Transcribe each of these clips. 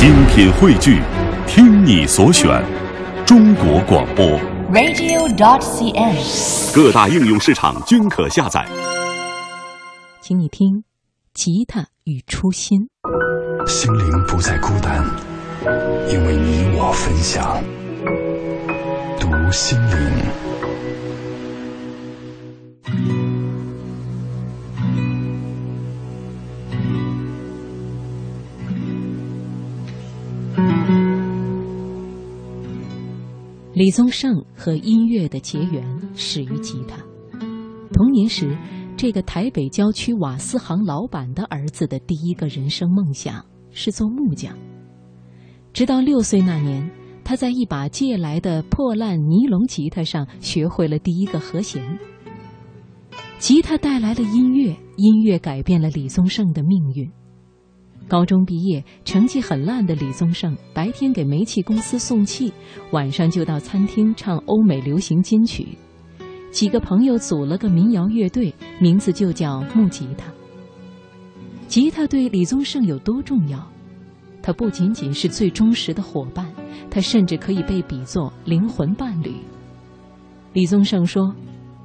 精品汇聚，听你所选，中国广播。radio.dot.cn，。各大应用市场均可下载。请你听《吉他与初心》。心灵不再孤单，因为你我分享。读心灵。李宗盛和音乐的结缘始于吉他。童年时，这个台北郊区瓦斯行老板的儿子的第一个人生梦想是做木匠。直到六岁那年，他在一把借来的破烂尼龙吉他上学会了第一个和弦。吉他带来了音乐，音乐改变了李宗盛的命运。高中毕业，成绩很烂的李宗盛，白天给煤气公司送气，晚上就到餐厅唱欧美流行金曲。几个朋友组了个民谣乐队，名字就叫木吉他。吉他对李宗盛有多重要？他不仅仅是最忠实的伙伴，他甚至可以被比作灵魂伴侣。李宗盛说：“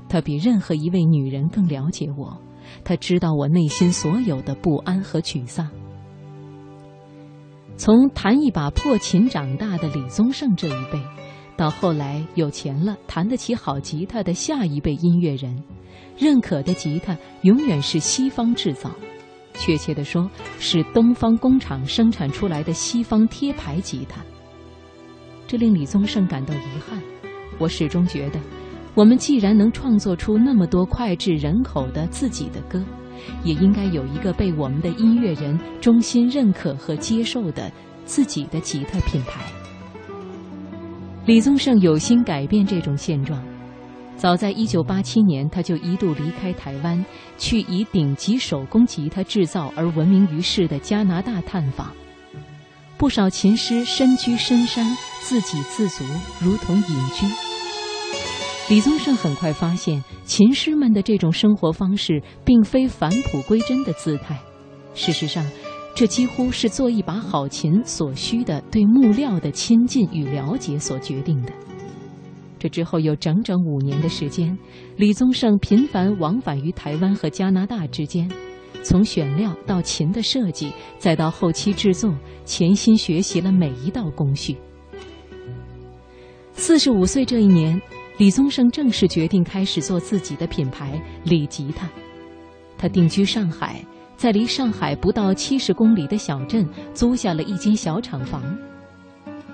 他比任何一位女人更了解我，他知道我内心所有的不安和沮丧。”从弹一把破琴长大的李宗盛这一辈，到后来有钱了、弹得起好吉他的下一辈音乐人，认可的吉他永远是西方制造，确切地说，是东方工厂生产出来的西方贴牌吉他。这令李宗盛感到遗憾。我始终觉得，我们既然能创作出那么多脍炙人口的自己的歌，也应该有一个被我们的音乐人衷心认可和接受的自己的吉他品牌。李宗盛有心改变这种现状，早在1987年，他就一度离开台湾，去以顶级手工吉他制造而闻名于世的加拿大探访。不少琴师身居深山，自给自足，如同隐居。李宗盛很快发现，琴师们的这种生活方式并非返璞归真的姿态。事实上，这几乎是做一把好琴所需的对木料的亲近与了解所决定的。这之后有整整五年的时间，李宗盛频繁往返于台湾和加拿大之间，从选料到琴的设计，再到后期制作，潜心学习了每一道工序。四十五岁这一年。李宗盛正式决定开始做自己的品牌李吉他。他定居上海，在离上海不到七十公里的小镇租下了一间小厂房。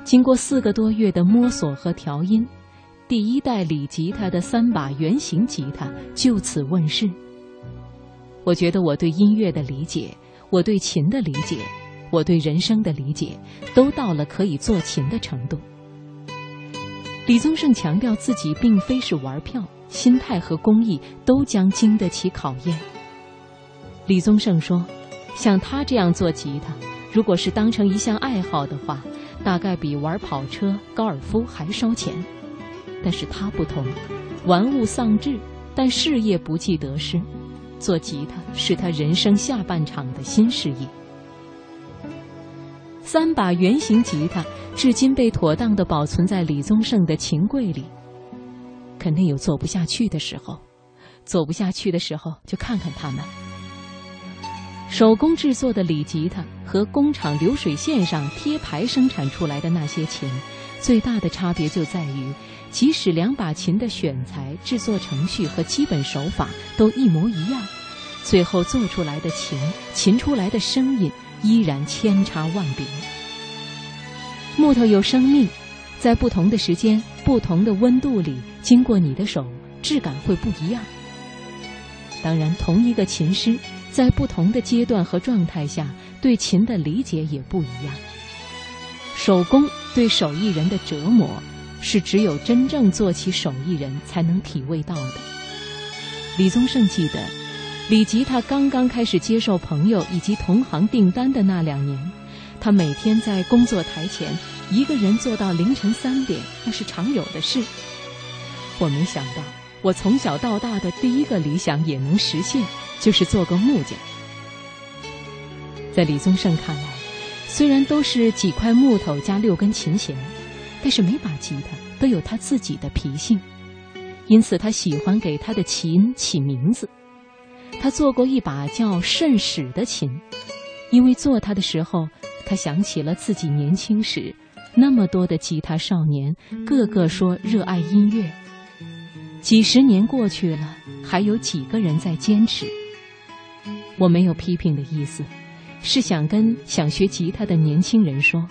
经过四个多月的摸索和调音，第一代李吉他的三把圆形吉他就此问世。我觉得我对音乐的理解，我对琴的理解，我对人生的理解，都到了可以做琴的程度。李宗盛强调自己并非是玩票，心态和工艺都将经得起考验。李宗盛说：“像他这样做吉他，如果是当成一项爱好的话，大概比玩跑车、高尔夫还烧钱。但是他不同，玩物丧志，但事业不计得失。做吉他是他人生下半场的新事业。”三把圆形吉他至今被妥当地保存在李宗盛的琴柜里。肯定有做不下去的时候，做不下去的时候就看看他们。手工制作的李吉他和工厂流水线上贴牌生产出来的那些琴，最大的差别就在于，即使两把琴的选材、制作程序和基本手法都一模一样，最后做出来的琴、琴出来的声音。依然千差万别。木头有生命，在不同的时间、不同的温度里，经过你的手，质感会不一样。当然，同一个琴师在不同的阶段和状态下，对琴的理解也不一样。手工对手艺人的折磨，是只有真正做起手艺人才能体味到的。李宗盛记得。李吉他刚刚开始接受朋友以及同行订单的那两年，他每天在工作台前一个人做到凌晨三点，那是常有的事。我没想到，我从小到大的第一个理想也能实现，就是做个木匠。在李宗盛看来，虽然都是几块木头加六根琴弦，但是每把吉他都有他自己的脾性，因此他喜欢给他的琴起名字。他做过一把叫“圣使”的琴，因为做它的时候，他想起了自己年轻时，那么多的吉他少年，个个说热爱音乐。几十年过去了，还有几个人在坚持？我没有批评的意思。是想跟想学吉他的年轻人说，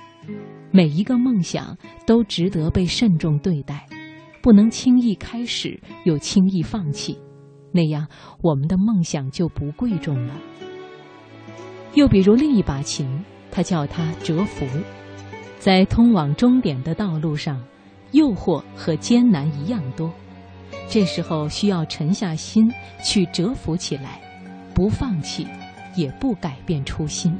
每一个梦想都值得被慎重对待，不能轻易开始又轻易放弃，那样我们的梦想就不贵重了。又比如另一把琴，他叫他折服，在通往终点的道路上，诱惑和艰难一样多，这时候需要沉下心去折服起来，不放弃。也不改变初心。